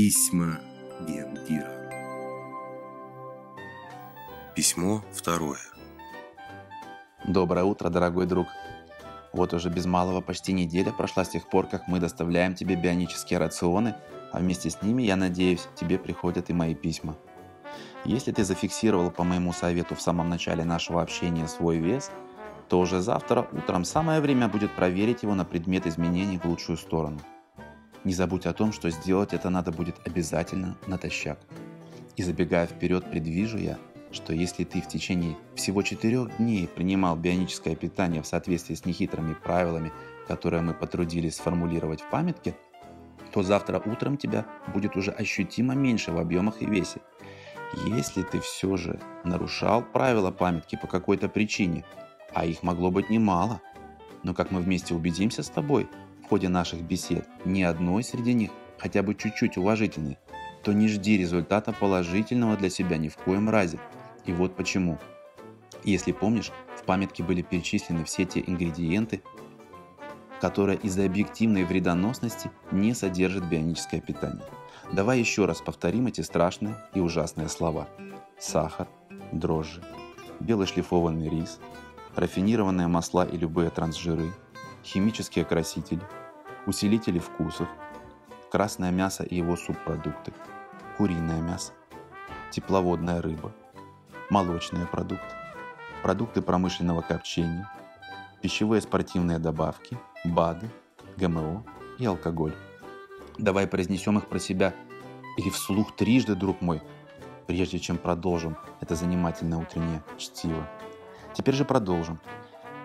Письма Гендира. Письмо второе. Доброе утро, дорогой друг. Вот уже без малого почти неделя прошла с тех пор, как мы доставляем тебе бионические рационы, а вместе с ними, я надеюсь, тебе приходят и мои письма. Если ты зафиксировал по моему совету в самом начале нашего общения свой вес, то уже завтра утром самое время будет проверить его на предмет изменений в лучшую сторону – не забудь о том, что сделать это надо будет обязательно натощак. И забегая вперед, предвижу я, что если ты в течение всего четырех дней принимал бионическое питание в соответствии с нехитрыми правилами, которые мы потрудились сформулировать в памятке, то завтра утром тебя будет уже ощутимо меньше в объемах и весе. Если ты все же нарушал правила памятки по какой-то причине, а их могло быть немало, но как мы вместе убедимся с тобой, ходе наших бесед ни одной среди них хотя бы чуть-чуть уважительной, то не жди результата положительного для себя ни в коем разе. И вот почему. Если помнишь, в памятке были перечислены все те ингредиенты, которые из-за объективной вредоносности не содержат бионическое питание. Давай еще раз повторим эти страшные и ужасные слова. Сахар, дрожжи, белый шлифованный рис, рафинированные масла и любые трансжиры, химические красители, усилители вкусов, красное мясо и его субпродукты, куриное мясо, тепловодная рыба, молочные продукты, продукты промышленного копчения, пищевые спортивные добавки, БАДы, ГМО и алкоголь. Давай произнесем их про себя или вслух трижды, друг мой, прежде чем продолжим это занимательное утреннее чтиво. Теперь же продолжим.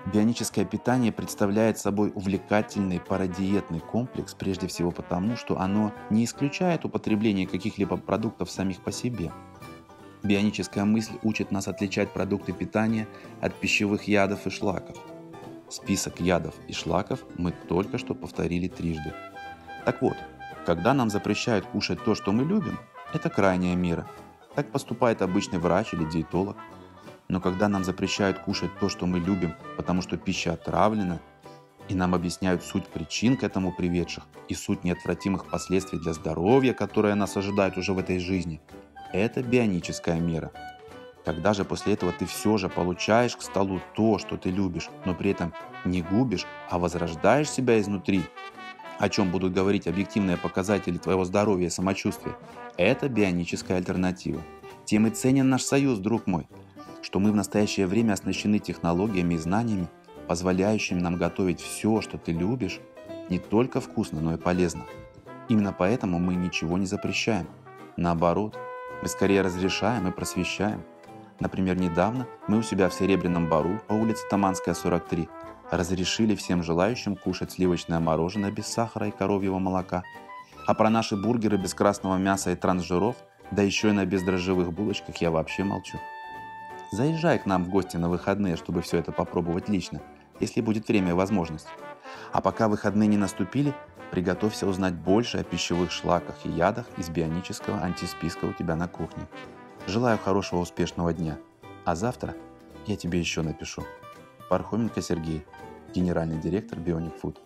Бионическое питание представляет собой увлекательный парадиетный комплекс прежде всего потому, что оно не исключает употребление каких-либо продуктов самих по себе. Бионическая мысль учит нас отличать продукты питания от пищевых ядов и шлаков. Список ядов и шлаков мы только что повторили трижды. Так вот, когда нам запрещают кушать то, что мы любим, это крайняя мера. Так поступает обычный врач или диетолог – но когда нам запрещают кушать то, что мы любим, потому что пища отравлена, и нам объясняют суть причин к этому приведших и суть неотвратимых последствий для здоровья, которые нас ожидают уже в этой жизни, это бионическая мера. Когда же после этого ты все же получаешь к столу то, что ты любишь, но при этом не губишь, а возрождаешь себя изнутри, о чем будут говорить объективные показатели твоего здоровья и самочувствия, это бионическая альтернатива. Тем и ценен наш союз, друг мой – что мы в настоящее время оснащены технологиями и знаниями, позволяющими нам готовить все, что ты любишь, не только вкусно, но и полезно. Именно поэтому мы ничего не запрещаем. Наоборот, мы скорее разрешаем и просвещаем. Например, недавно мы у себя в Серебряном Бару по улице Таманская, 43 разрешили всем желающим кушать сливочное мороженое без сахара и коровьего молока. А про наши бургеры без красного мяса и трансжиров, да еще и на бездрожжевых булочках я вообще молчу. Заезжай к нам в гости на выходные, чтобы все это попробовать лично, если будет время и возможность. А пока выходные не наступили, приготовься узнать больше о пищевых шлаках и ядах из бионического антисписка у тебя на кухне. Желаю хорошего успешного дня. А завтра я тебе еще напишу. Пархоменко Сергей, генеральный директор Bionic Food.